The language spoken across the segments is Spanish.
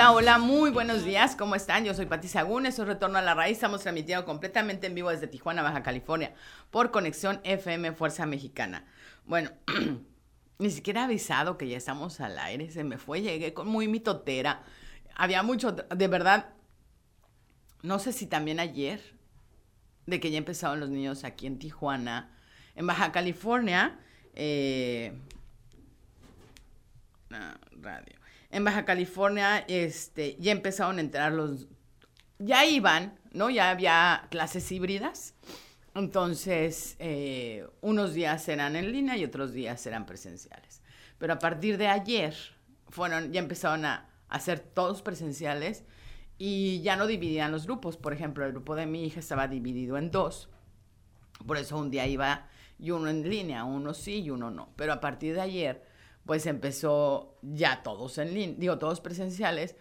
Hola, hola, muy buenos días, ¿cómo están? Yo soy Pati Sagún, eso es Retorno a la Raíz, estamos transmitiendo completamente en vivo desde Tijuana, Baja California, por Conexión FM Fuerza Mexicana. Bueno, ni siquiera avisado que ya estamos al aire, se me fue, llegué con muy mitotera, había mucho, de verdad, no sé si también ayer, de que ya empezaron los niños aquí en Tijuana, en Baja California, eh, radio. En Baja California, este, ya empezaron a entrar los, ya iban, ¿no? Ya había clases híbridas. Entonces, eh, unos días eran en línea y otros días eran presenciales. Pero a partir de ayer, fueron, ya empezaron a hacer todos presenciales y ya no dividían los grupos. Por ejemplo, el grupo de mi hija estaba dividido en dos. Por eso un día iba y uno en línea, uno sí y uno no. Pero a partir de ayer pues empezó ya todos en línea, digo, todos presenciales.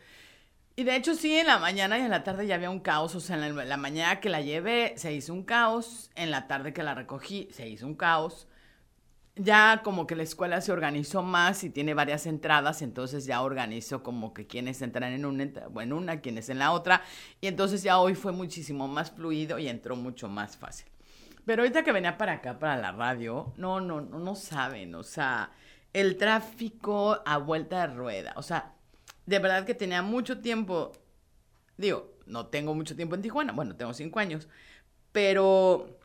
Y de hecho sí, en la mañana y en la tarde ya había un caos, o sea, en la, mañana que la llevé se hizo un caos, en la tarde que la recogí se hizo un caos. Ya como que la escuela se organizó más y tiene varias entradas, entonces ya organizó como que quienes entran en una, en una, quienes en la otra, y entonces ya hoy fue muchísimo más fluido y entró mucho más fácil. Pero ahorita que venía para acá, para la radio, no, no, no, no saben, o sea, el tráfico a vuelta de rueda. O sea, de verdad que tenía mucho tiempo, digo, no tengo mucho tiempo en Tijuana, bueno, tengo cinco años, pero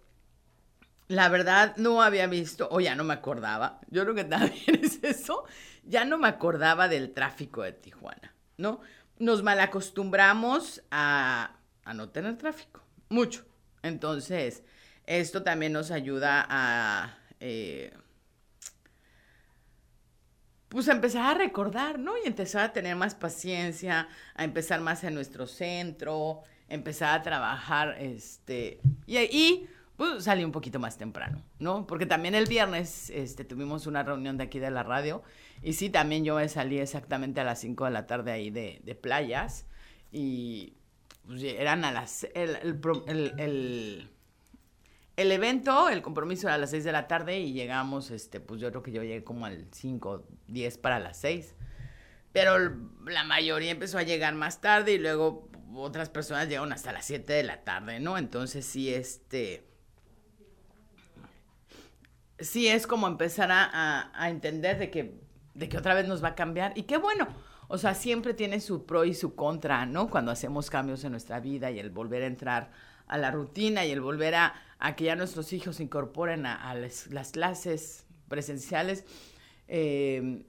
la verdad no había visto, o ya no me acordaba, yo creo que también es eso, ya no me acordaba del tráfico de Tijuana, ¿no? Nos malacostumbramos a, a no tener tráfico, mucho. Entonces, esto también nos ayuda a... Eh, pues a empezar a recordar, ¿no? Y empezar a tener más paciencia, a empezar más en nuestro centro, empezar a trabajar, este, y ahí, pues salí un poquito más temprano, ¿no? Porque también el viernes, este, tuvimos una reunión de aquí de la radio, y sí, también yo salí exactamente a las 5 de la tarde ahí de, de playas, y pues, eran a las, el, el el evento, el compromiso era a las 6 de la tarde y llegamos, este, pues yo creo que yo llegué como al 5, 10 para las 6. Pero la mayoría empezó a llegar más tarde y luego otras personas llegaron hasta las 7 de la tarde, ¿no? Entonces sí, este... Sí es como empezar a, a entender de que, de que otra vez nos va a cambiar. Y qué bueno, o sea, siempre tiene su pro y su contra, ¿no? Cuando hacemos cambios en nuestra vida y el volver a entrar a la rutina y el volver a, que ya nuestros hijos se incorporen a, las, clases presenciales, eh,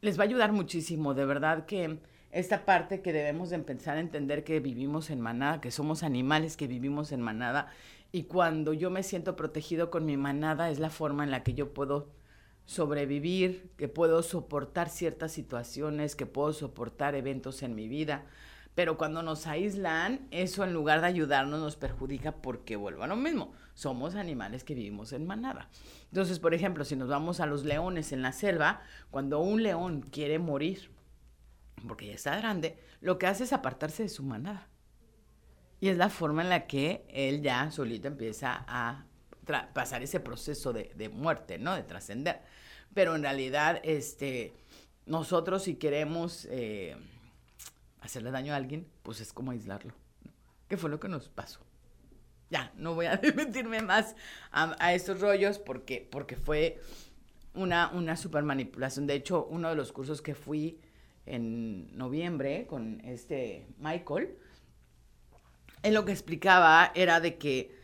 les va a ayudar muchísimo. De verdad que esta parte que debemos de empezar a entender que vivimos en manada, que somos animales que vivimos en manada, y cuando yo me siento protegido con mi manada es la forma en la que yo puedo sobrevivir, que puedo soportar ciertas situaciones, que puedo soportar eventos en mi vida. Pero cuando nos aíslan, eso en lugar de ayudarnos nos perjudica porque vuelvo a lo mismo. Somos animales que vivimos en manada. Entonces, por ejemplo, si nos vamos a los leones en la selva, cuando un león quiere morir, porque ya está grande, lo que hace es apartarse de su manada. Y es la forma en la que él ya solito empieza a pasar ese proceso de, muerte, ¿no? De trascender. Pero en realidad, este, nosotros si queremos... Eh, hacerle daño a alguien, pues es como aislarlo. ¿Qué fue lo que nos pasó? Ya, no voy a meterme más a, estos rollos porque, porque fue una, una super manipulación. De hecho, uno de los cursos que fui en noviembre con este Michael, él lo que explicaba era de que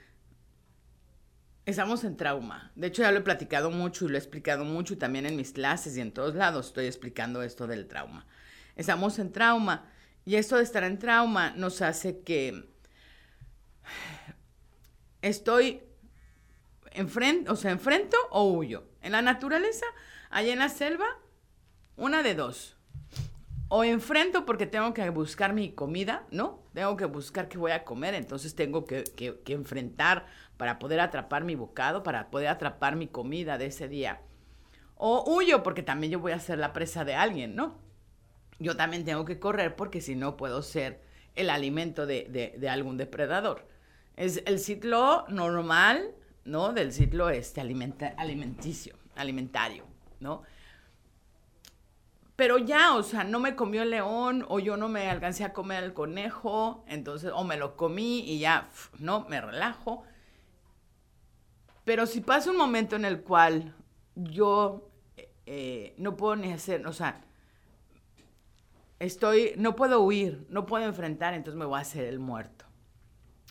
estamos en trauma. De hecho, ya lo he platicado mucho y lo he explicado mucho y también en mis clases y en todos lados estoy explicando esto del trauma. Estamos en trauma y esto de estar en trauma nos hace que estoy enfrente, o sea, enfrento o huyo. En la naturaleza, allá en la selva, una de dos. O enfrento porque tengo que buscar mi comida, ¿no? Tengo que buscar qué voy a comer, entonces tengo que, que enfrentar para poder atrapar mi bocado, para poder atrapar mi comida de ese día. O huyo porque también yo voy a ser la presa de alguien, ¿no? yo también tengo que correr porque si no puedo ser el alimento de, algún depredador. Es el ciclo normal, ¿no? Del ciclo este alimenticio, alimentario, ¿no? pero ya, o sea, no me comió el león o yo no me alcancé a comer el conejo, entonces, o me lo comí y ya, no, me relajo. Pero si pasa un momento en el cual yo eh, no puedo ni hacer, o sea, estoy, no puedo huir, no puedo enfrentar, entonces me voy a hacer el muerto.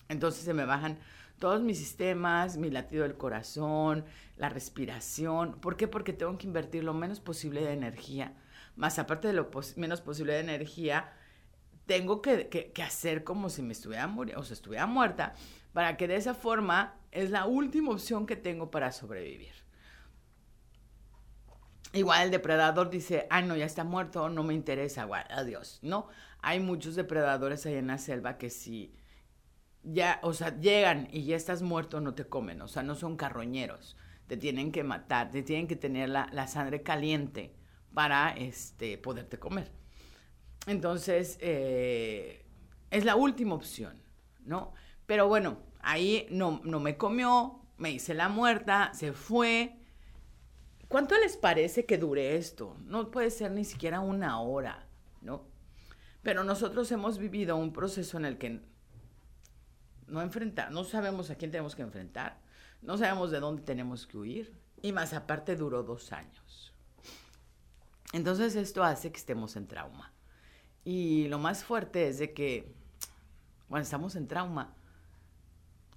Entonces se me bajan todos mis sistemas, mi latido del corazón, la respiración. ¿Por qué? Porque tengo que invertir lo menos posible de energía más aparte de lo menos posible de energía, tengo que, hacer como si me estuviera muriendo, o sea, estuviera muerta, para que de esa forma es la última opción que tengo para sobrevivir. Igual el depredador dice, ay no, ya está muerto, no me interesa, adiós. No, hay muchos depredadores ahí en la selva que si ya, o sea, llegan y ya estás muerto, no te comen, o sea, no son carroñeros, te tienen que matar, te tienen que tener la, sangre caliente para este, poderte comer. Entonces, eh, es la última opción, ¿no? Pero bueno, ahí no, no me comió, me hice la muerta, se fue. ¿Cuánto les parece que dure esto? No puede ser ni siquiera una hora, ¿no? Pero nosotros hemos vivido un proceso en el que no enfrentar, no sabemos a quién tenemos que enfrentar, no sabemos de dónde tenemos que huir, y más aparte duró dos años. Entonces esto hace que estemos en trauma. Y lo más fuerte es de que cuando estamos en trauma,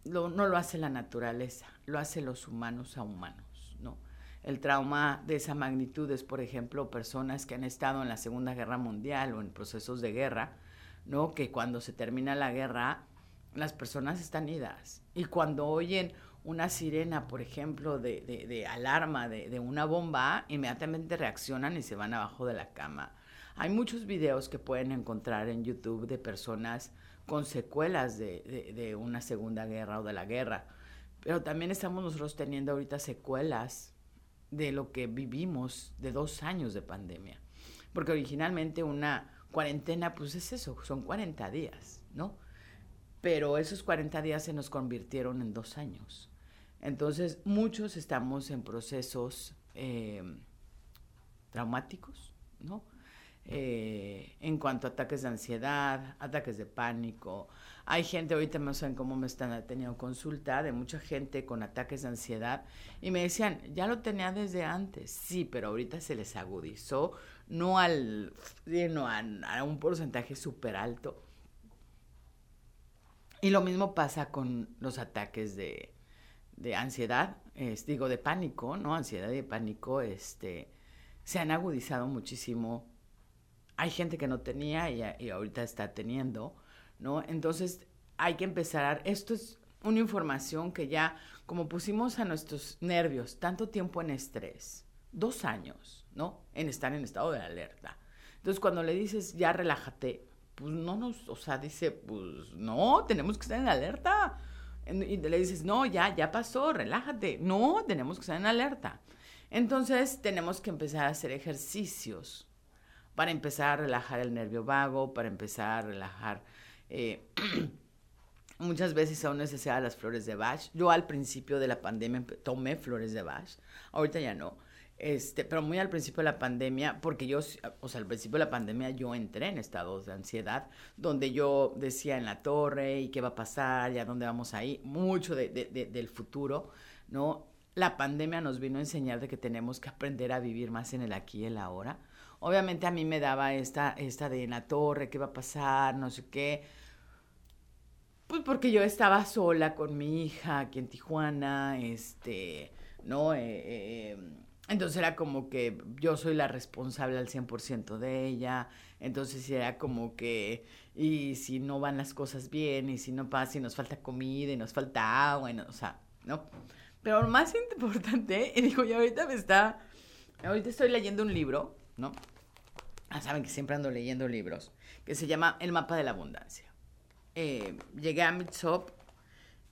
no lo hace la naturaleza, lo hace los humanos a humanos, ¿no? El trauma de esa magnitud es, por ejemplo, personas que han estado en la Segunda Guerra Mundial o en procesos de guerra, ¿no? Que cuando se termina la guerra, las personas están idas. Y cuando oyen una sirena, por ejemplo, de, alarma de, una bomba, inmediatamente reaccionan y se van abajo de la cama. Hay muchos videos que pueden encontrar en YouTube de personas con secuelas de, una segunda guerra o de la guerra. Pero también estamos nosotros teniendo ahorita secuelas de lo que vivimos de dos años de pandemia. Porque originalmente una cuarentena, pues es eso, son 40 días, ¿no? Pero esos 40 días se nos convirtieron en dos años. Entonces, muchos estamos en procesos eh, traumáticos, ¿no? Eh, en cuanto a ataques de ansiedad, ataques de pánico. Hay gente, ahorita no saben cómo me están teniendo consulta, de mucha gente con ataques de ansiedad y me decían, ya lo tenía desde antes, sí, pero ahorita se les agudizó, no al, a, a un porcentaje súper alto. Y lo mismo pasa con los ataques de, de ansiedad, digo, de pánico, ¿no? Ansiedad y pánico, este, se han agudizado muchísimo. Hay gente que no tenía y, ahorita está teniendo, ¿no? Entonces hay que empezar, esto es una información que ya, como pusimos a nuestros nervios tanto tiempo en estrés, dos años, ¿no? En estar en estado de alerta. Entonces cuando le dices, ya relájate, pues no nos, o sea, dice, pues no, tenemos que estar en alerta y le dices, no, ya, ya pasó, relájate. No, tenemos que estar en alerta. Entonces tenemos que empezar a hacer ejercicios para empezar a relajar el nervio vago, para empezar a relajar... Eh, muchas veces aún necesitan las flores de Bach. Yo al principio de la pandemia tomé flores de Bach, ahorita ya no. Este, pero muy al principio de la pandemia, porque yo, o sea, al principio de la pandemia yo entré en estados de ansiedad, donde yo decía en la torre, ¿y qué va a pasar? ¿Y dónde vamos ahí? Mucho de, del futuro, ¿no? La pandemia nos vino a enseñar de que tenemos que aprender a vivir más en el aquí y el ahora. Obviamente a mí me daba esta, esta de en la torre, ¿qué va a pasar? No sé qué. Pues porque yo estaba sola con mi hija aquí en Tijuana, este, ¿no? Eh, eh, entonces era como que yo soy la responsable al 100% de ella, entonces era como que, y si no van las cosas bien, y si no pasa, y nos falta comida, y nos falta agua, o sea, ¿no? Pero lo más importante, y digo, yo ahorita me está, ahorita estoy leyendo un libro, ¿no? Ah, saben que siempre ando leyendo libros, que se llama El mapa de la abundancia. Eh, llegué a Mitsop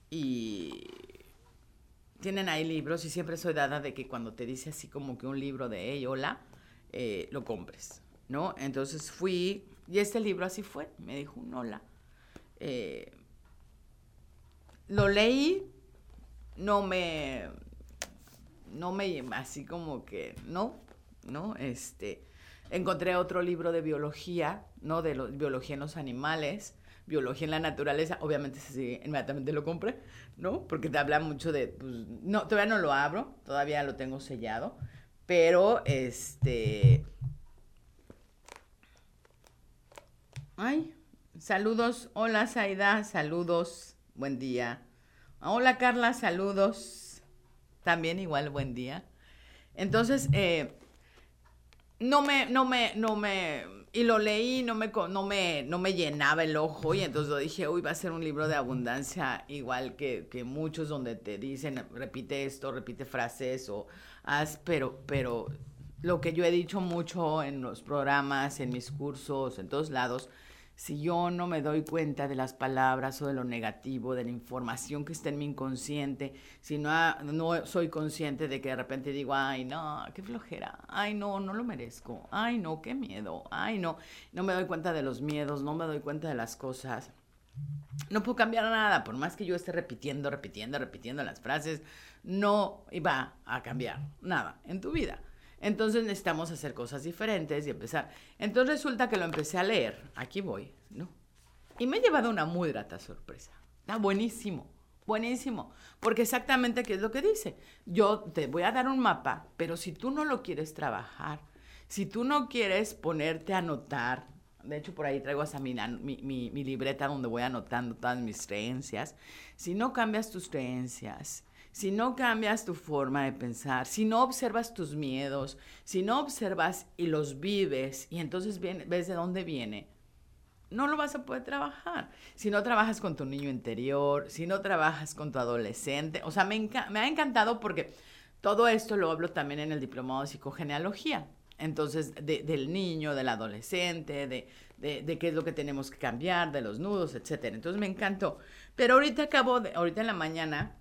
y tienen ahí libros y siempre soy dada de que cuando te dice así como que un libro de hey, hola, eh, lo compres, ¿no? Entonces fui y este libro así fue, me dijo un hola. Eh, lo leí, no me, no me, así como que, no, ¿no? Este, encontré otro libro de biología, ¿no? De biología en los animales, biología en la naturaleza, obviamente sí, inmediatamente lo compré, ¿no? Porque te habla mucho de, pues, no, todavía no lo abro, todavía lo tengo sellado, pero este... Ay, saludos, hola Saida, saludos, buen día. Hola Carla, saludos, también igual buen día. Entonces, eh, no me, no me, no me, y lo leí, no me, no me, no me llenaba el ojo y entonces dije, uy, va a ser un libro de abundancia igual que, que muchos donde te dicen, repite esto, repite frases o haz, pero, pero lo que yo he dicho mucho en los programas, en mis cursos, en todos lados, si yo no me doy cuenta de las palabras o de lo negativo, de la información que está en mi inconsciente, si no, no soy consciente de que de repente digo, ay, no, qué flojera, ay, no, no lo merezco, ay, no, qué miedo, ay, no, no me doy cuenta de los miedos, no me doy cuenta de las cosas. No puedo cambiar nada, por más que yo esté repitiendo, repitiendo, repitiendo las frases, no va a cambiar nada en tu vida. Entonces necesitamos hacer cosas diferentes y empezar. Entonces resulta que lo empecé a leer. Aquí voy, ¿no? Y me he llevado una muy grata sorpresa. Está buenísimo, buenísimo. Porque exactamente qué es lo que dice. Yo te voy a dar un mapa, pero si tú no lo quieres trabajar, si tú no quieres ponerte a anotar, de hecho por ahí traigo hasta mi, mi, mi libreta donde voy anotando todas mis creencias, si no cambias tus creencias, si no cambias tu forma de pensar, si no observas tus miedos, si no observas y los vives y entonces ves de dónde viene, no lo vas a poder trabajar. Si no trabajas con tu niño interior, si no trabajas con tu adolescente, o sea, me, ha encantado porque todo esto lo hablo también en el diplomado de psicogenealogía. Entonces, del niño, del adolescente, de, qué es lo que tenemos que cambiar, de los nudos, etc. Entonces me encantó. Pero ahorita acabo, de, ahorita en la mañana,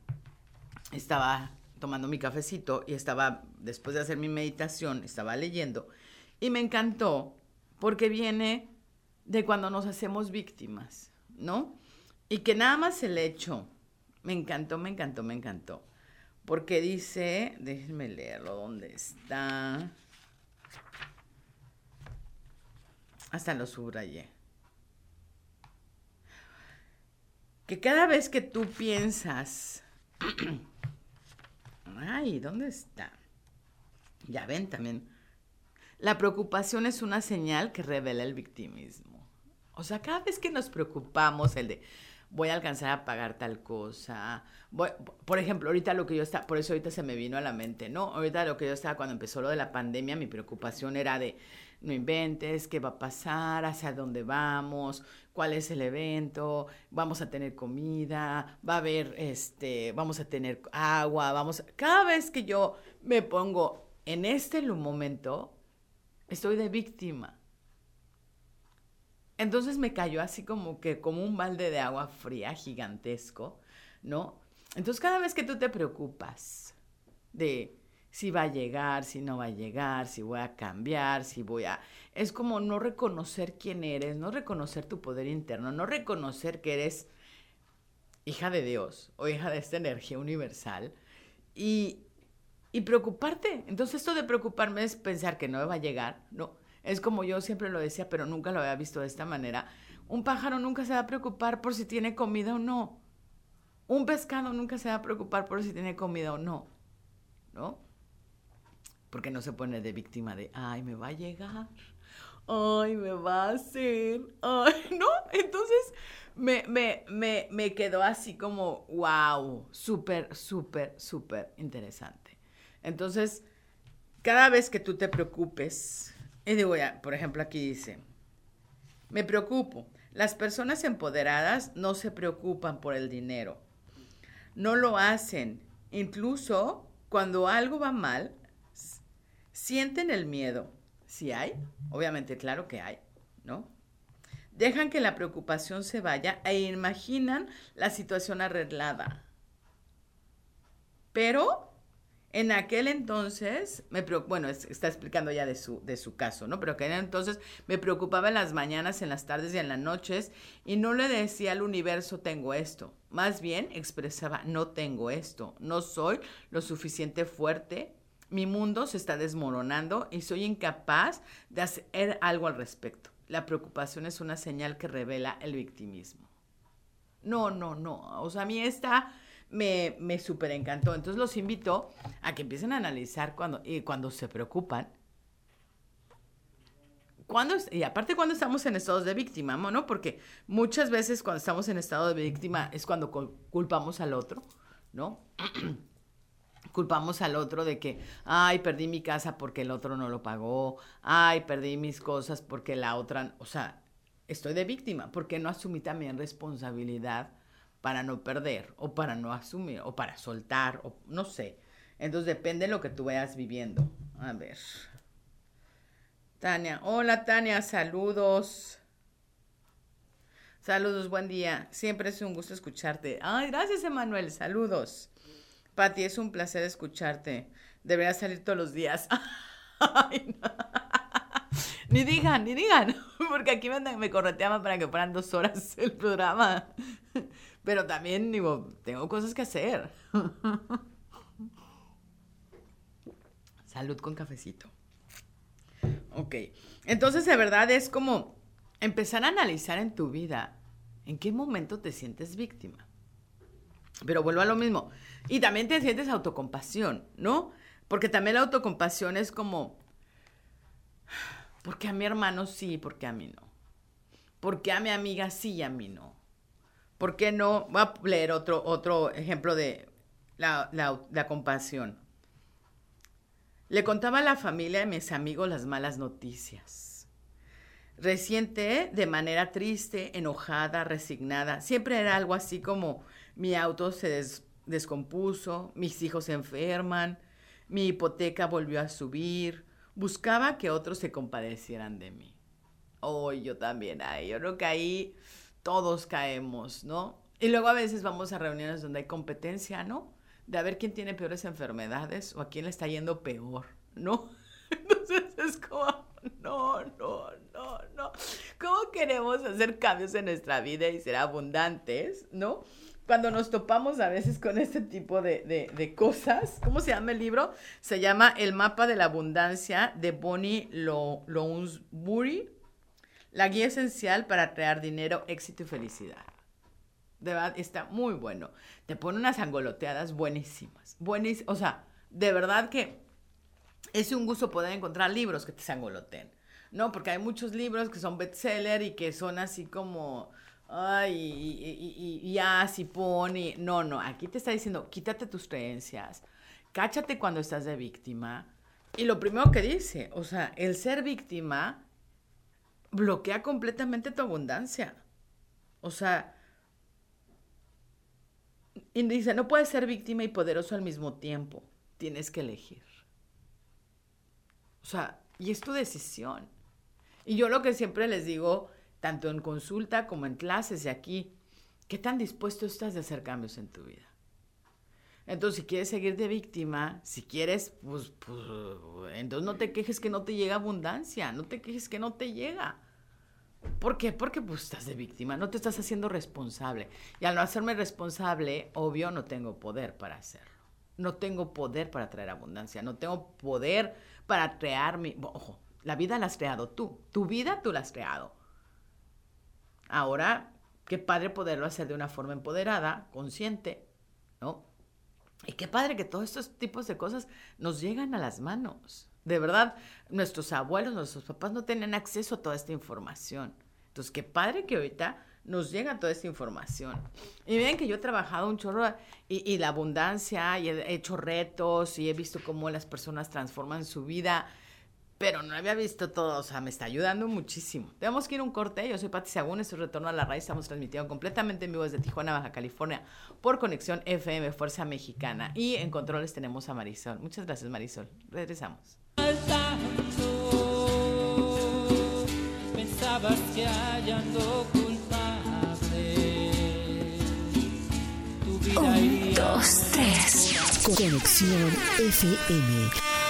estaba tomando mi cafecito y estaba, después de hacer mi meditación, estaba leyendo y me encantó porque viene de cuando nos hacemos víctimas, ¿no? Y que nada más el hecho, me encantó, me encantó, me encantó. Porque dice, déjenme leerlo, ¿dónde está? Hasta lo subrayé. Que cada vez que tú piensas Ay, ¿dónde está? Ya ven también. La preocupación es una señal que revela el victimismo. O sea, cada vez que nos preocupamos, el de voy a alcanzar a pagar tal cosa. por ejemplo, ahorita lo que yo estaba, por eso ahorita se me vino a la mente, ¿no? Ahorita lo que yo estaba cuando empezó lo de la pandemia, mi preocupación era de no inventes, qué va a pasar, hacia dónde vamos, cuál es el evento, vamos a tener comida, va a haber, este, vamos a tener agua, vamos, cada vez que yo me pongo en este momento, estoy de víctima. Entonces me cayó así como que como un balde de agua fría gigantesco, ¿no? Entonces cada vez que tú te preocupas de si va a llegar, si no va a llegar, si voy a cambiar, si voy a... Es como no reconocer quién eres, no reconocer tu poder interno, no reconocer que eres hija de Dios o hija de esta energía universal y, y preocuparte. Entonces esto de preocuparme es pensar que no va a llegar, no. Es como yo siempre lo decía, pero nunca lo había visto de esta manera. Un pájaro nunca se va a preocupar por si tiene comida o no. Un pescado nunca se va a preocupar por si tiene comida o no. ¿No? Porque no se pone de víctima de, ay, me va a llegar, ay, me va a hacer, ay, ¿no? Entonces me, me, me, me quedó así como, wow, súper, súper, súper interesante. Entonces, cada vez que tú te preocupes, y digo, ya, por ejemplo, aquí dice, me preocupo. Las personas empoderadas no se preocupan por el dinero. No lo hacen. Incluso cuando algo va mal, sienten el miedo. Si hay, obviamente, claro que hay, ¿no? Dejan que la preocupación se vaya e imaginan la situación arreglada. Pero en aquel entonces, me bueno, está explicando ya de su, de su caso, ¿no? Pero que entonces me preocupaba en las mañanas, en las tardes y en las noches y no le decía al universo tengo esto. Más bien expresaba no tengo esto, no soy lo suficiente fuerte Mi mundo se está desmoronando y soy incapaz de hacer algo al respecto. La preocupación es una señal que revela el victimismo. No, no, no. O sea, a mí esta me, me súper encantó. Entonces los invito a que empiecen a analizar cuando, y cuando se preocupan. Cuando, y aparte cuando estamos en estados de víctima, ¿no? Porque muchas veces cuando estamos en estado de víctima es cuando culpamos al otro, ¿no? culpamos al otro de que, ay, perdí mi casa porque el otro no lo pagó, ay, perdí mis cosas porque la otra, o sea, estoy de víctima, porque no asumí también responsabilidad para no perder o para no asumir o para soltar o no sé. Entonces depende de lo que tú vayas viviendo. A ver. Tania, hola Tania, saludos. Saludos, buen día. Siempre es un gusto escucharte. Ay, gracias, Emanuel. Saludos. Pati, es un placer escucharte. Deberías salir todos los días. Ni digan, ni digan, porque aquí me, me correteaban para que fueran dos horas el programa. Pero también, digo, tengo cosas que hacer. Salud con cafecito. Ok, entonces de verdad es como empezar a analizar en tu vida en qué momento te sientes víctima. Pero vuelvo a lo mismo. Y también te sientes autocompasión, ¿no? Porque también la autocompasión es como, porque a mi hermano sí, porque a mí no. Porque a mi amiga sí y a mí no. ¿Por qué no? Voy a leer otro, otro ejemplo de la, la compasión. Le contaba a la familia y a mis amigos las malas noticias. Reciente, de manera triste, enojada, resignada. Siempre era algo así como mi auto se descompuso, mis hijos se enferman, mi hipoteca volvió a subir. Buscaba que otros se compadecieran de mí. Oh, yo también, ay, yo creo que ahí todos caemos, ¿no? Y luego a veces vamos a reuniones donde hay competencia, ¿no? De a ver quién tiene peores enfermedades o a quién le está yendo peor, ¿no? Entonces es como, no, no, no, no. ¿Cómo queremos hacer cambios en nuestra vida y ser abundantes, ¿no? Cuando nos topamos a veces con este tipo de, cosas, ¿cómo se llama el libro? Se llama El mapa de la abundancia de Bonnie Lounsbury, la guía esencial para crear dinero, éxito y felicidad. De verdad, está muy bueno. Te pone unas angoloteadas buenísimas. Buenísimas. O sea, de verdad que es un gusto poder encontrar libros que te sangoloteen. ¿No? Porque hay muchos libros que son bestseller y que son así como ay, y, y, ya, si pone. No, no, aquí te está diciendo, quítate tus creencias, cáchate cuando estás de víctima. Y lo primero que dice, o sea, el ser víctima bloquea completamente tu abundancia. O sea, y dice, no puedes ser víctima y poderoso al mismo tiempo. Tienes que elegir. O sea, y es tu decisión. Y yo lo que siempre les digo tanto en consulta como en clases y aquí, ¿qué tan dispuesto estás de hacer cambios en tu vida? Entonces, si quieres seguir de víctima, si quieres, pues, pues, entonces no te quejes que no te llega abundancia, no te quejes que no te llega. ¿Por qué? Porque pues estás de víctima, no te estás haciendo responsable. Y al no hacerme responsable, obvio, no tengo poder para hacerlo. No tengo poder para traer abundancia, no tengo poder para crear mi... Ojo, la vida la has creado tú, tu vida tú la has creado. Ahora, qué padre poderlo hacer de una forma empoderada, consciente, ¿no? Y qué padre que todos estos tipos de cosas nos llegan a las manos. De verdad, nuestros abuelos, nuestros papás no tenían acceso a toda esta información. Entonces, qué padre que ahorita nos llega toda esta información. Y ven que yo he trabajado un chorro y, la abundancia y he hecho retos y he visto cómo las personas transforman su vida pero no había visto todo, o sea, me está ayudando muchísimo. Tenemos que ir a un corte, yo soy Pati Sagún, esto es Retorno a la Raíz, estamos transmitiendo completamente en vivo desde Tijuana, Baja California, por Conexión FM Fuerza Mexicana. Y en controles tenemos a Marisol. Muchas gracias, Marisol. Regresamos. Pensabas que Un, dos, tres. Conexión FM.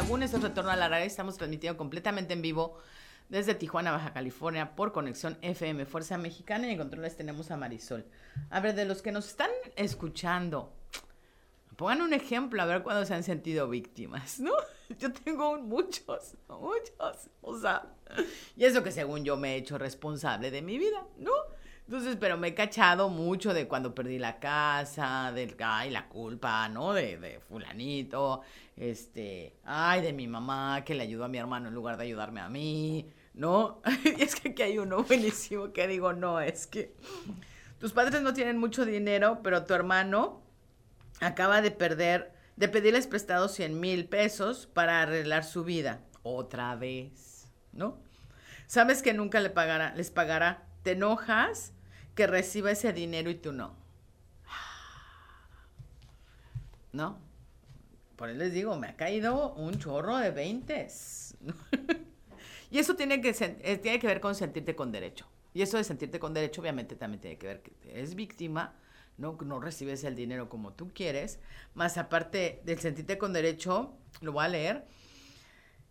Sagún, es Retorno a la Radio. Estamos transmitiendo completamente en vivo desde Tijuana, Baja California, por conexión FM Fuerza Mexicana. Y en controles tenemos a Marisol. A ver, de los que nos están escuchando, pongan un ejemplo, a ver cuándo se han sentido víctimas, ¿no? Yo tengo muchos, muchos. O sea, y eso que según yo me he hecho responsable de mi vida, ¿no? Entonces, pero me he cachado mucho de cuando perdí la casa, del, ay, la culpa, ¿no? De, de fulanito, este, ay, de mi mamá que le ayudó a mi hermano en lugar de ayudarme a mí, ¿no? y es que aquí hay uno buenísimo que digo, no, es que tus padres no tienen mucho dinero, pero tu hermano acaba de perder, de pedirles prestados 100 mil pesos para arreglar su vida. Otra vez, ¿no? Sabes que nunca le pagará, les pagará. Te enojas que reciba ese dinero y tú no. ¿No? Por eso les digo, me ha caído un chorro de veintes. y eso tiene que, eh, tiene que ver con sentirte con derecho. Y eso de sentirte con derecho obviamente también tiene que ver que eres víctima, ¿no? No recibes el dinero como tú quieres. Más aparte del sentirte con derecho, lo voy a leer,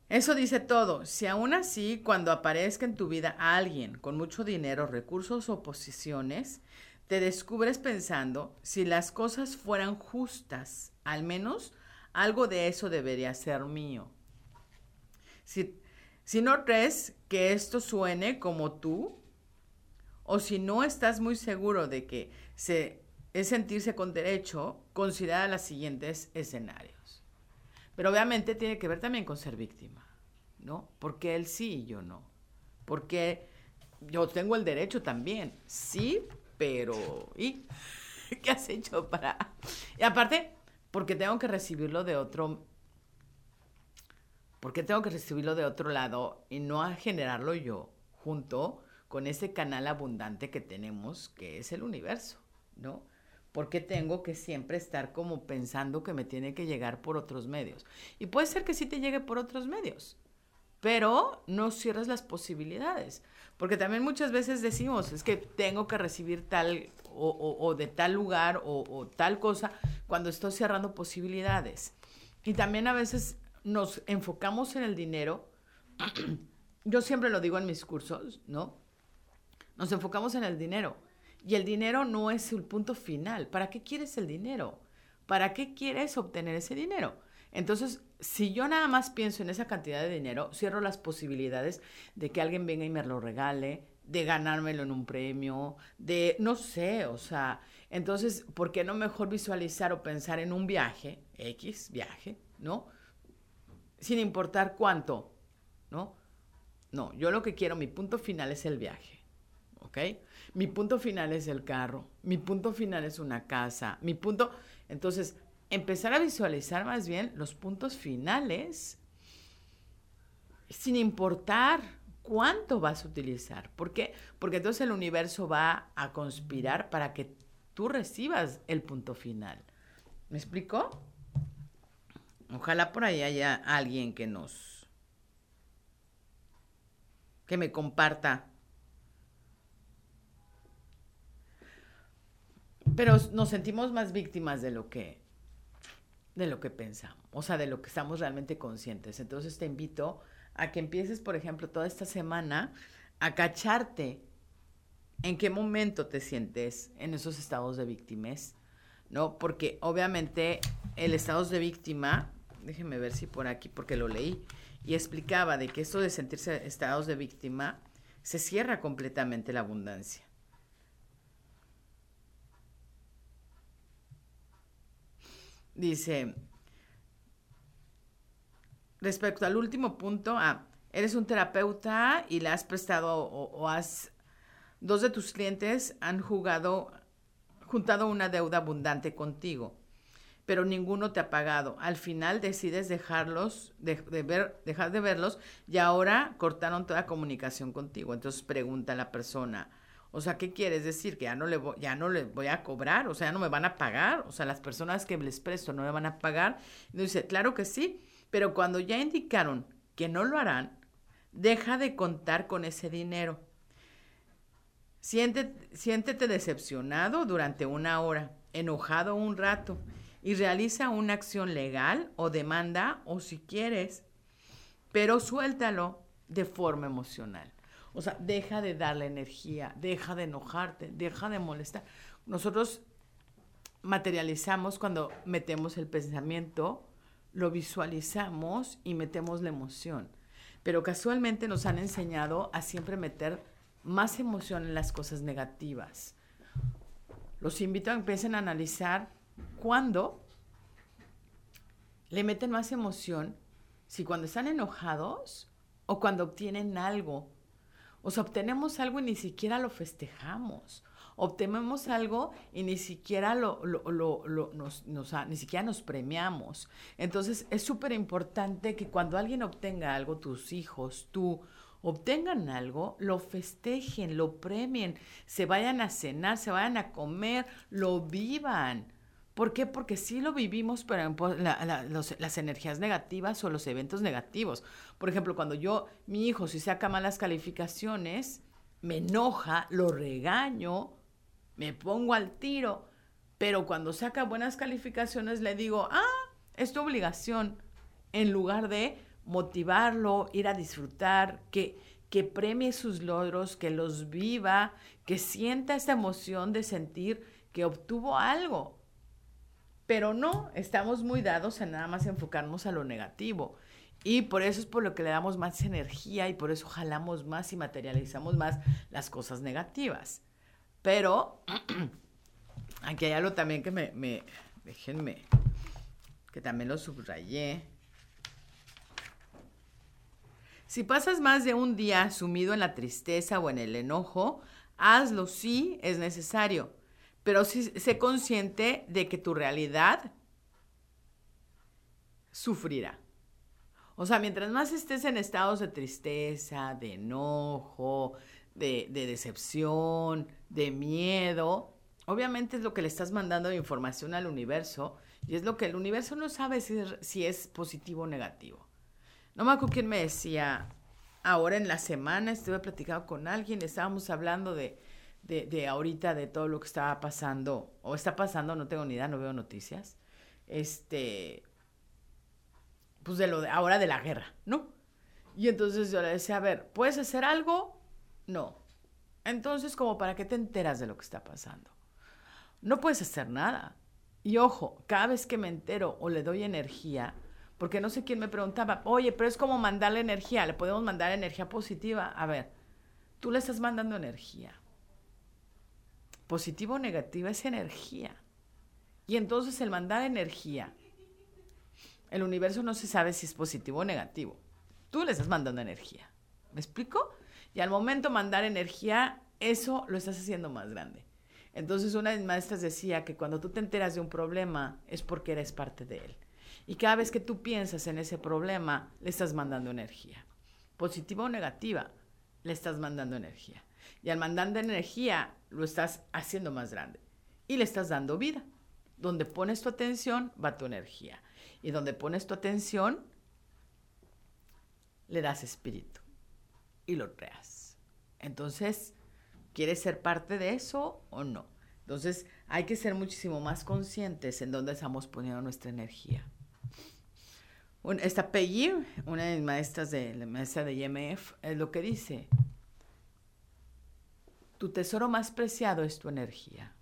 eso dice todo. Si aún así, cuando aparezca en tu vida alguien con mucho dinero, recursos o posiciones, te descubres pensando, si las cosas fueran justas, al menos algo de eso debería ser mío. Si, si no crees que esto suene como tú, o si no estás muy seguro de que se, es sentirse con derecho, considera los siguientes escenarios. Pero obviamente tiene que ver también con ser víctima, ¿no? Porque él sí y yo no. Porque yo tengo el derecho también, sí, pero ¿y qué has hecho para...? Y aparte, porque tengo que recibirlo de otro... Porque tengo que recibirlo de otro lado y no a generarlo yo junto con ese canal abundante que tenemos, que es el universo, ¿no? porque tengo que siempre estar como pensando que me tiene que llegar por otros medios. Y puede ser que sí te llegue por otros medios, pero no cierres las posibilidades, porque también muchas veces decimos, es que tengo que recibir tal o, de tal lugar o, o tal cosa cuando estoy cerrando posibilidades. Y también a veces nos enfocamos en el dinero. Yo siempre lo digo en mis cursos, ¿no? Nos enfocamos en el dinero y el dinero no es el punto final. ¿Para qué quieres el dinero? ¿Para qué quieres obtener ese dinero? Entonces, si yo nada más pienso en esa cantidad de dinero, cierro las posibilidades de que alguien venga y me lo regale, de ganármelo en un premio, de, no sé, o sea, entonces, ¿por qué no mejor visualizar o pensar en un viaje, X, viaje, ¿no? Sin importar cuánto, ¿no? No, yo lo que quiero, mi punto final es el viaje, ¿ok? Mi punto final es el carro, mi punto final es una casa, mi punto... Entonces, empezar a visualizar más bien los puntos finales sin importar cuánto vas a utilizar. ¿Por qué? Porque entonces el universo va a conspirar para que tú recibas el punto final. ¿Me explico? Ojalá por ahí haya alguien que nos... que me comparta Pero nos sentimos más víctimas de lo que de lo que pensamos, o sea, de lo que estamos realmente conscientes. Entonces te invito a que empieces, por ejemplo, toda esta semana a cacharte en qué momento te sientes en esos estados de víctimas, ¿no? Porque obviamente el estado de víctima, déjenme ver si por aquí, porque lo leí, y explicaba de que esto de sentirse estados de víctima se cierra completamente la abundancia. Dice, respecto al último punto, ah, eres un terapeuta y le has prestado o, has, dos de tus clientes han jugado, juntado una deuda abundante contigo, pero ninguno te ha pagado. Al final decides dejarlos, de, ver, dejar de verlos y ahora cortaron toda comunicación contigo. Entonces pregunta a la persona, o sea, ¿qué quieres decir? Que ya no le voy, ya no le voy a cobrar, o sea, ya no me van a pagar, o sea, las personas que les presto no me van a pagar. Y dice, claro que sí, pero cuando ya indicaron que no lo harán, deja de contar con ese dinero. Siéntete, siéntete decepcionado durante una hora, enojado un rato y realiza una acción legal o demanda o si quieres, pero suéltalo de forma emocional. O sea, deja de darle energía, deja de enojarte, deja de molestar. Nosotros materializamos cuando metemos el pensamiento, lo visualizamos y metemos la emoción. Pero casualmente nos han enseñado a siempre meter más emoción en las cosas negativas. Los invito a que empiecen a analizar cuándo le meten más emoción, si cuando están enojados o cuando obtienen algo. O sea, obtenemos algo y ni siquiera lo festejamos. Obtenemos algo y ni siquiera lo, nos, ni siquiera nos premiamos. Entonces, es súper importante que cuando alguien obtenga algo, tus hijos, tú, obtengan algo, lo festejen, lo premien, se vayan a cenar, se vayan a comer, lo vivan. ¿Por qué? Porque sí lo vivimos, pero las energías negativas o los eventos negativos. Por ejemplo, cuando yo, mi hijo, si saca malas calificaciones, me enoja, lo regaño, me pongo al tiro, pero cuando saca buenas calificaciones le digo, ah, es tu obligación, en lugar de motivarlo, ir a disfrutar, que, que premie sus logros, que los viva, que sienta esta emoción de sentir que obtuvo algo. Pero no, estamos muy dados a nada más enfocarnos a lo negativo. Y por eso es por lo que le damos más energía y por eso jalamos más y materializamos más las cosas negativas. Pero aquí hay algo también que me, me déjenme, que también lo subrayé. Si pasas más de un día sumido en la tristeza o en el enojo, hazlo si es necesario pero sí sé consciente de que tu realidad sufrirá. O sea, mientras más estés en estados de tristeza, de enojo, de, decepción, de miedo, obviamente es lo que le estás mandando información al universo y es lo que el universo no sabe si es positivo o negativo. No me acuerdo quién me decía, ahora en la semana estuve platicando con alguien, estábamos hablando de, de, ahorita, de todo lo que estaba pasando, o está pasando, no tengo ni idea, no veo noticias, este, pues de lo de ahora de la guerra, ¿no? Y entonces yo le decía, a ver, ¿puedes hacer algo? No. Entonces, como para qué te enteras de lo que está pasando? No puedes hacer nada. Y ojo, cada vez que me entero o le doy energía, porque no sé quién me preguntaba, oye, pero es como mandarle energía, le podemos mandar energía positiva. A ver, tú le estás mandando energía positivo o negativa es energía. Y entonces el mandar energía, el universo no se sabe si es positivo o negativo. Tú le estás mandando energía. ¿Me explico? Y al momento mandar energía, eso lo estás haciendo más grande. Entonces una de mis maestras decía que cuando tú te enteras de un problema es porque eres parte de él. Y cada vez que tú piensas en ese problema, le estás mandando energía. Positiva o negativa, le estás mandando energía. Y al mandar energía, lo estás haciendo más grande. Y le estás dando vida. Donde pones tu atención, va tu energía. Y donde pones tu atención, le das espíritu. Y lo creas. Entonces, ¿quieres ser parte de eso o no? Entonces, hay que ser muchísimo más conscientes en dónde estamos poniendo nuestra energía. Esta Peggy, una de mis maestras de la maestra de IMF, es lo que dice, tu tesoro más preciado es tu energía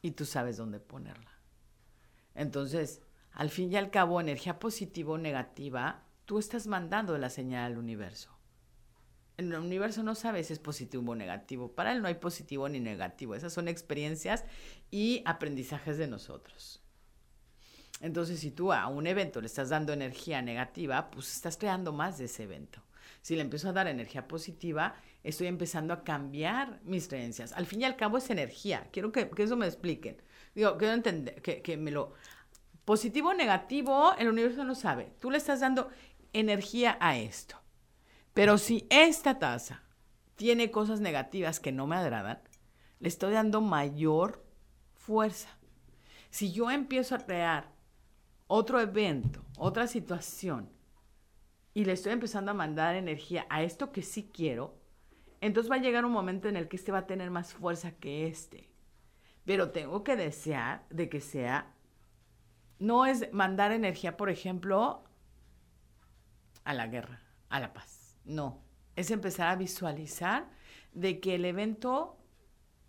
y tú sabes dónde ponerla. Entonces, al fin y al cabo, energía positiva o negativa, tú estás mandando la señal al universo. El universo no sabe si es positivo o negativo. Para él no hay positivo ni negativo. Esas son experiencias y aprendizajes de nosotros. Entonces, si tú a un evento le estás dando energía negativa, pues estás creando más de ese evento. Si le empiezo a dar energía positiva, estoy empezando a cambiar mis creencias. Al fin y al cabo es energía. Quiero que, eso me expliquen. Digo, quiero entender, que, me lo... positivo o negativo, el universo no sabe. Tú le estás dando energía a esto. Pero si esta taza tiene cosas negativas que no me agradan, le estoy dando mayor fuerza. Si yo empiezo a crear otro evento, otra situación, y le estoy empezando a mandar energía a esto que sí quiero, entonces va a llegar un momento en el que este va a tener más fuerza que este. Pero tengo que desear de que sea, no es mandar energía, por ejemplo, a la guerra, a la paz. No, es empezar a visualizar de que el evento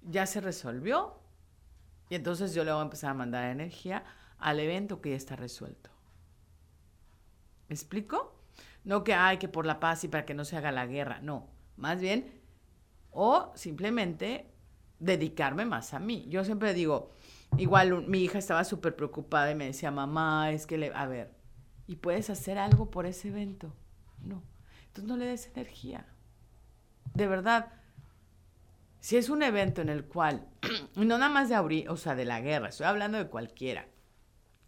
ya se resolvió y entonces yo le voy a empezar a mandar energía al evento que ya está resuelto. ¿Me explico? No que hay que por la paz y para que no se haga la guerra, no. Más bien, o simplemente dedicarme más a mí. Yo siempre digo, igual mi hija estaba súper preocupada y me decía, mamá, es que le, a ver, ¿y puedes hacer algo por ese evento? No. Entonces no le des energía. De verdad, si es un evento en el cual, no nada más de abrir, o sea, de la guerra, estoy hablando de cualquiera.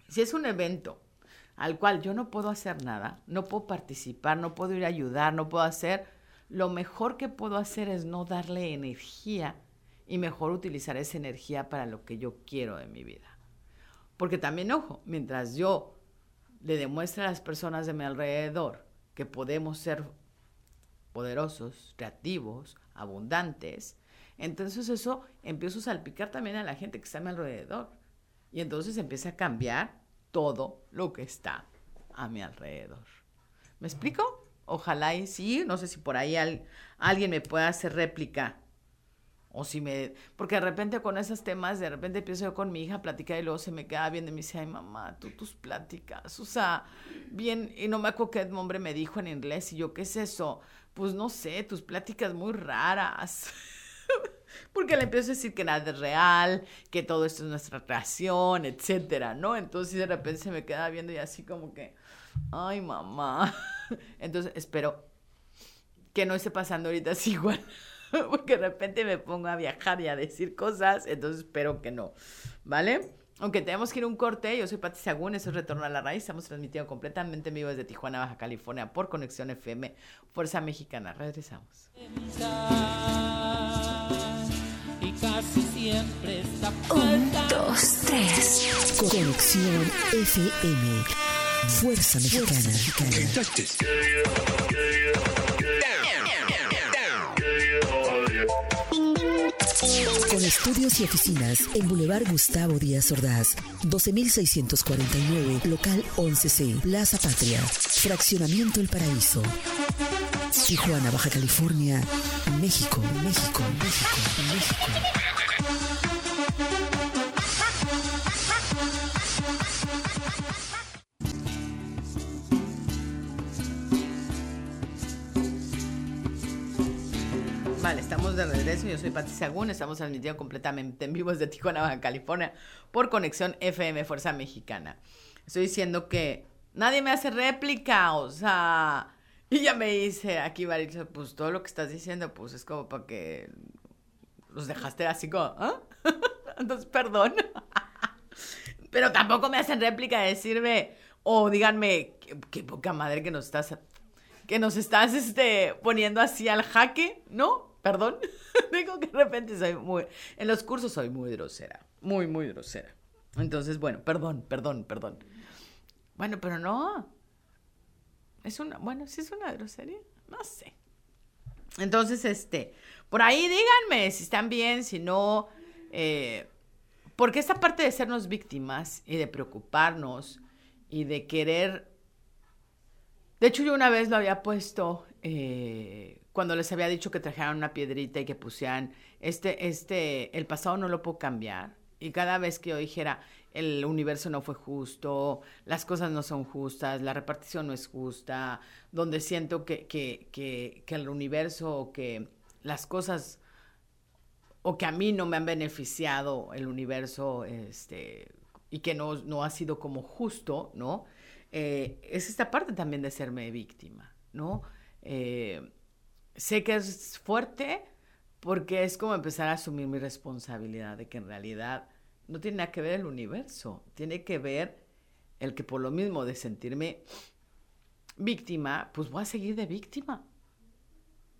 Si es un evento al cual yo no puedo hacer nada, no puedo participar, no puedo ir a ayudar, no puedo hacer, lo mejor que puedo hacer es no darle energía y mejor utilizar esa energía para lo que yo quiero de mi vida. Porque también, ojo, mientras yo le demuestre a las personas de mi alrededor que podemos ser poderosos, creativos, abundantes, entonces eso empiezo a salpicar también a la gente que está a mi alrededor. Y entonces empieza a cambiar todo lo que está a mi alrededor. ¿Me explico? Ojalá y sí, no sé si por ahí alguien me pueda hacer réplica o si me... Porque de repente con esos temas, de repente empiezo yo con mi hija a platicar y luego se me queda bien y me dice, ay mamá, tú tus pláticas, o sea, bien, y no me acuerdo qué nombre me dijo en inglés y yo, ¿qué es eso? Pues no sé, tus pláticas muy raras. Porque le empiezo a decir que nada es real, que todo esto es nuestra creación, etcétera, ¿no? Entonces de repente se me queda viendo y así como que, ay mamá. Entonces espero que no esté pasando ahorita así igual. porque de repente me pongo a viajar y a decir cosas, entonces espero que no, ¿vale? Aunque tenemos que ir a un corte, yo soy Pati Sagún, eso es Retorno a la Raíz, estamos transmitiendo completamente en vivo desde Tijuana, Baja California, por Conexión FM, Fuerza Mexicana. Regresamos. Un, dos, tres. Conexión FM, Fuerza Mexicana. Con estudios y oficinas en Boulevard Gustavo Díaz Ordaz, 12649, local 11C, Plaza Patria, Fraccionamiento El Paraíso. Tijuana, Baja California, México, México, México, México. De regreso. Yo soy Pati Sagún. Estamos transmitiendo completamente en vivo desde Tijuana, Baja California, por conexión FM Fuerza Mexicana. Estoy diciendo que nadie me hace réplica, o sea. Y ya me dice aquí, Maritza, pues todo lo que estás diciendo, pues es como para que los dejaste así como, ¿ah? Entonces, perdón. Pero tampoco me hacen réplica de decirme, o díganme, qué, poca madre que nos estás, que nos estás este, poniendo así al jaque, ¿no? Perdón. Digo que de repente soy muy. En los cursos soy muy grosera. Muy, muy grosera. Entonces, bueno, perdón, perdón, perdón. Bueno, pero no. Es una. Bueno, sí es una grosería. No sé. Entonces, este. Por ahí díganme si están bien, si no. Eh, porque esta parte de sernos víctimas y de preocuparnos y de querer. De hecho, yo una vez lo había puesto. Eh, cuando les había dicho que trajeran una piedrita y que pusieran, este, este, el pasado no lo puedo cambiar. Y cada vez que yo dijera, el universo no fue justo, las cosas no son justas, la repartición no es justa, donde siento que, que, que, que el universo o que las cosas o que a mí no me han beneficiado el universo este, y que no, no ha sido como justo, ¿no? Eh, es esta parte también de serme víctima, ¿no? Eh, sé que es fuerte porque es como empezar a asumir mi responsabilidad de que en realidad no tiene nada que ver el universo, tiene que ver el que por lo mismo de sentirme víctima, pues voy a seguir de víctima.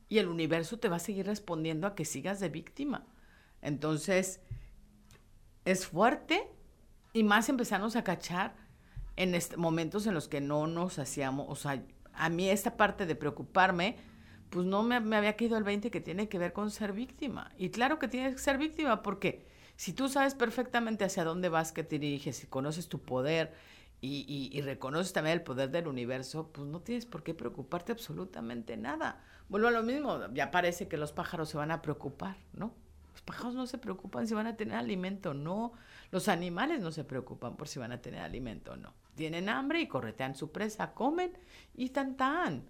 Y el universo te va a seguir respondiendo a que sigas de víctima. Entonces, es fuerte y más empezamos a cachar en momentos en los que no nos hacíamos, o sea, a mí esta parte de preocuparme, pues no me, había caído el 20 que tiene que ver con ser víctima. Y claro que tienes que ser víctima porque si tú sabes perfectamente hacia dónde vas, que te diriges, si conoces tu poder y, reconoces también el poder del universo, pues no tienes por qué preocuparte absolutamente nada. Vuelvo a lo mismo, ya parece que los pájaros se van a preocupar, ¿no? Los pájaros no se preocupan si van a tener alimento, no. Los animales no se preocupan por si van a tener alimento no. Tienen hambre y corretean su presa, comen y tan tan.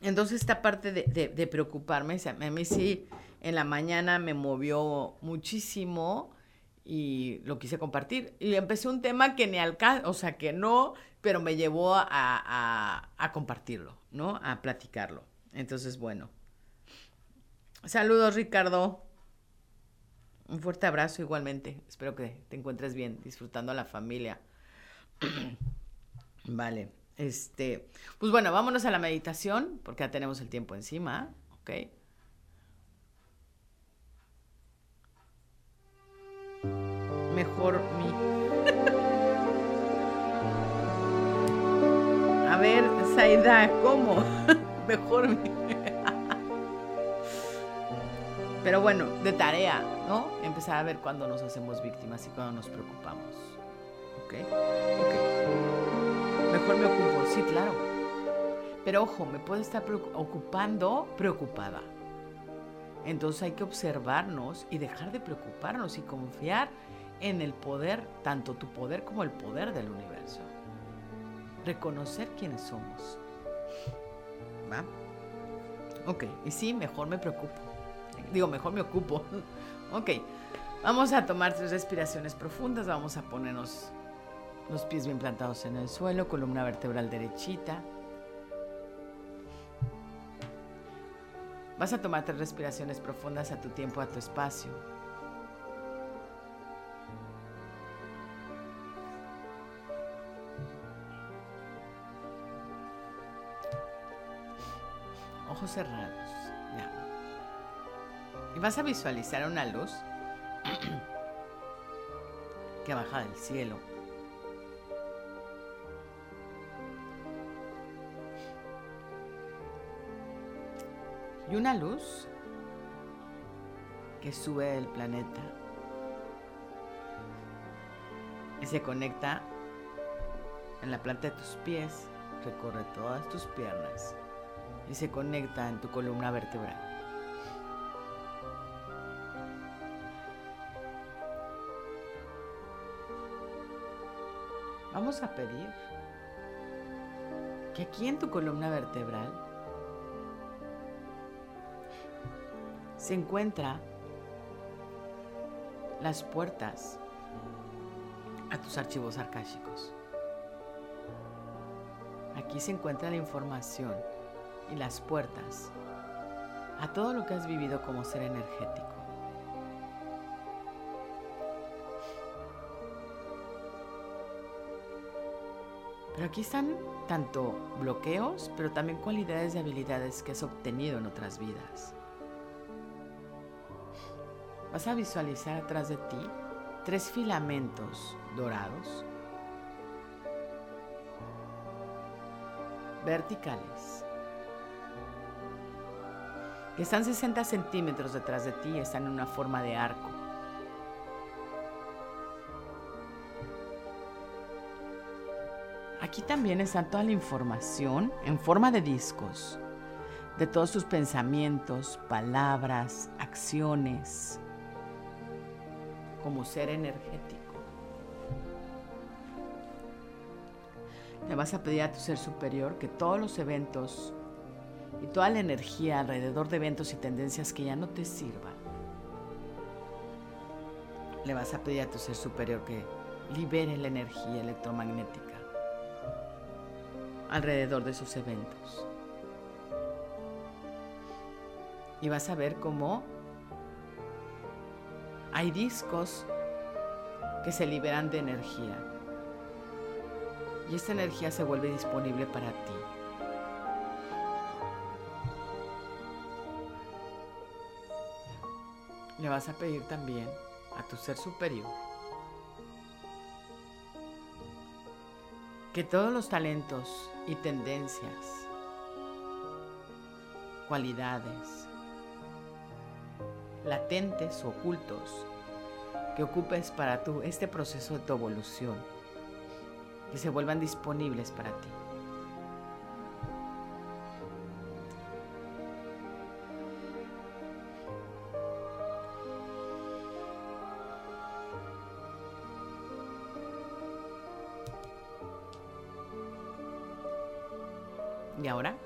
Entonces esta parte de, preocuparme, a mí sí en la mañana me movió muchísimo y lo quise compartir. Y empecé un tema que ni alcanza, o sea, que no, pero me llevó a, a, compartirlo, ¿no? A platicarlo. Entonces, bueno. Saludos, Ricardo. Un fuerte abrazo igualmente. Espero que te encuentres bien, disfrutando a la familia. vale. Este, pues bueno, vámonos a la meditación, porque ya tenemos el tiempo encima, ¿ok? mejor mi. A ver, Saida, ¿cómo? mejor mi. Pero bueno, de tarea, ¿no? Empezar a ver cuándo nos hacemos víctimas y cuándo nos preocupamos. ¿Ok? Ok. Me ocupo, sí, claro. Pero ojo, me puedo estar ocupando preocupada. Entonces hay que observarnos y dejar de preocuparnos y confiar en el poder, tanto tu poder como el poder del universo. Reconocer quiénes somos. ¿Va? Ok, y sí, mejor me preocupo. Digo, mejor me ocupo. ok, vamos a tomar tres respiraciones profundas, vamos a ponernos los pies bien plantados en el suelo, columna vertebral derechita. Vas a tomar tres respiraciones profundas a tu tiempo, a tu espacio. ojos cerrados. Y vas a visualizar una luz que baja del cielo. Y una luz que sube del planeta y se conecta en la planta de tus pies, recorre todas tus piernas y se conecta en tu columna vertebral. Vamos a pedir que aquí en tu columna vertebral se encuentra las puertas a tus archivos arcásicos. Aquí se encuentra la información y las puertas a todo lo que has vivido como ser energético. Pero aquí están tanto bloqueos, pero también cualidades y habilidades que has obtenido en otras vidas. Vas a visualizar atrás de ti tres filamentos dorados, verticales, que están 60 centímetros detrás de ti, están en una forma de arco. Aquí también está toda la información en forma de discos de todos tus pensamientos, palabras, acciones, como ser energético. Le vas a pedir a tu ser superior que todos los eventos y toda la energía alrededor de eventos y tendencias que ya no te sirvan, le vas a pedir a tu ser superior que libere la energía electromagnética alrededor de esos eventos. Y vas a ver cómo hay discos que se liberan de energía Y esta energía se vuelve disponible para ti. Le vas a pedir también a tu ser superior que todos los talentos y tendencias, cualidades, latentes o ocultos que ocupes para tú este proceso de tu evolución, que se vuelvan disponibles para ti. ¿Y ahora?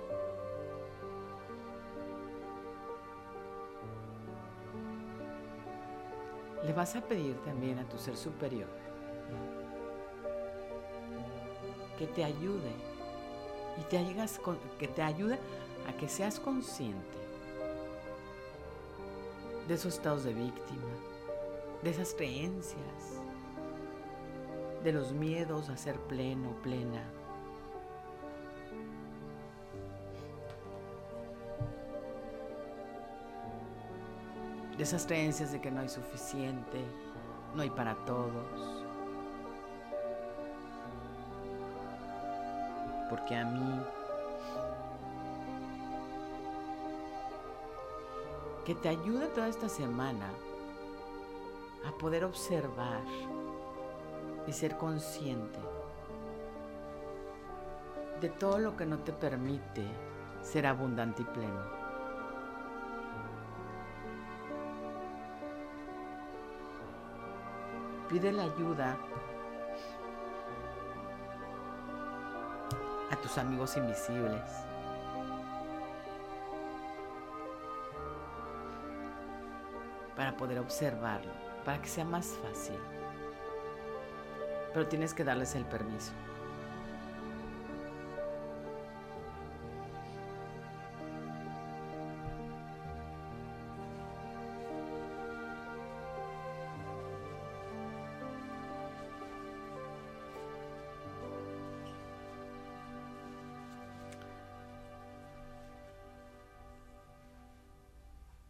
Vas a pedir también a tu ser superior que te ayude y te que te ayude a que seas consciente de esos estados de víctima, de esas creencias, de los miedos a ser pleno, plena, esas creencias de que no hay suficiente, no hay para todos. Porque a mí, que te ayude toda esta semana a poder observar y ser consciente de todo lo que no te permite ser abundante y pleno. Pide la ayuda a tus amigos invisibles. Para poder observarlo, para que sea más fácil. Pero tienes que darles el permiso.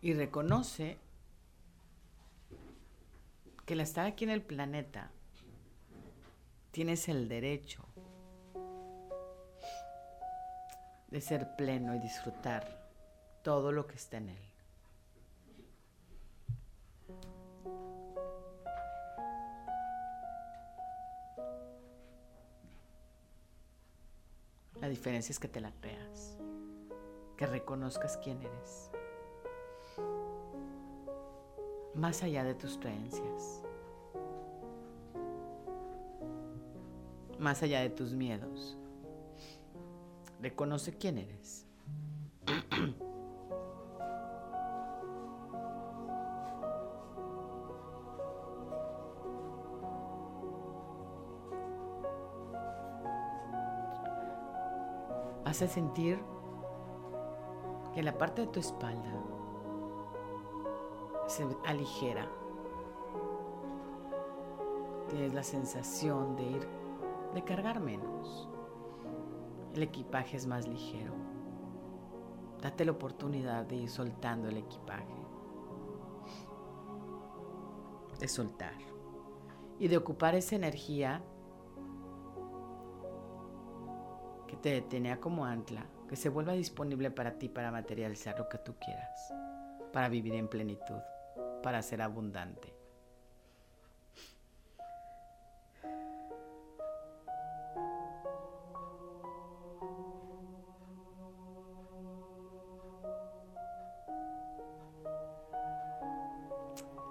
Y reconoce que al estar aquí en el planeta tienes el derecho de ser pleno y disfrutar todo lo que está en él. La diferencia es que te la creas, que reconozcas quién eres más allá de tus creencias, más allá de tus miedos. Reconoce quién eres. Vas sentir que la parte de tu espalda se aligera. Tienes la sensación de ir, de cargar menos. El equipaje es más ligero. Date la oportunidad de ir soltando el equipaje. De soltar. Y de ocupar esa energía que te tenía como ancla, que se vuelva disponible para ti para materializar lo que tú quieras, para vivir en plenitud para ser abundante.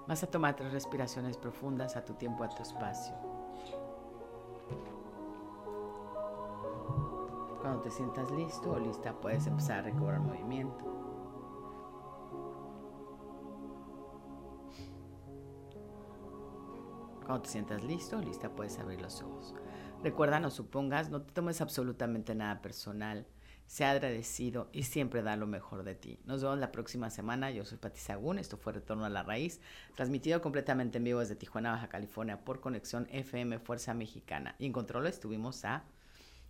Vas a tomar tres respiraciones profundas a tu tiempo, a tu espacio. Cuando te sientas listo o lista, puedes empezar a recobrar movimiento. Cuando te sientas listo lista, puedes abrir los ojos. Recuerda, no supongas, no te tomes absolutamente nada personal. Sea agradecido y siempre da lo mejor de ti. Nos vemos la próxima semana. Yo soy Pati Sagún. Esto fue Retorno a la Raíz, transmitido completamente en vivo desde Tijuana, Baja California, por Conexión FM Fuerza Mexicana. Y en control estuvimos a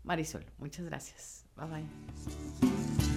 Marisol, muchas gracias. Bye bye.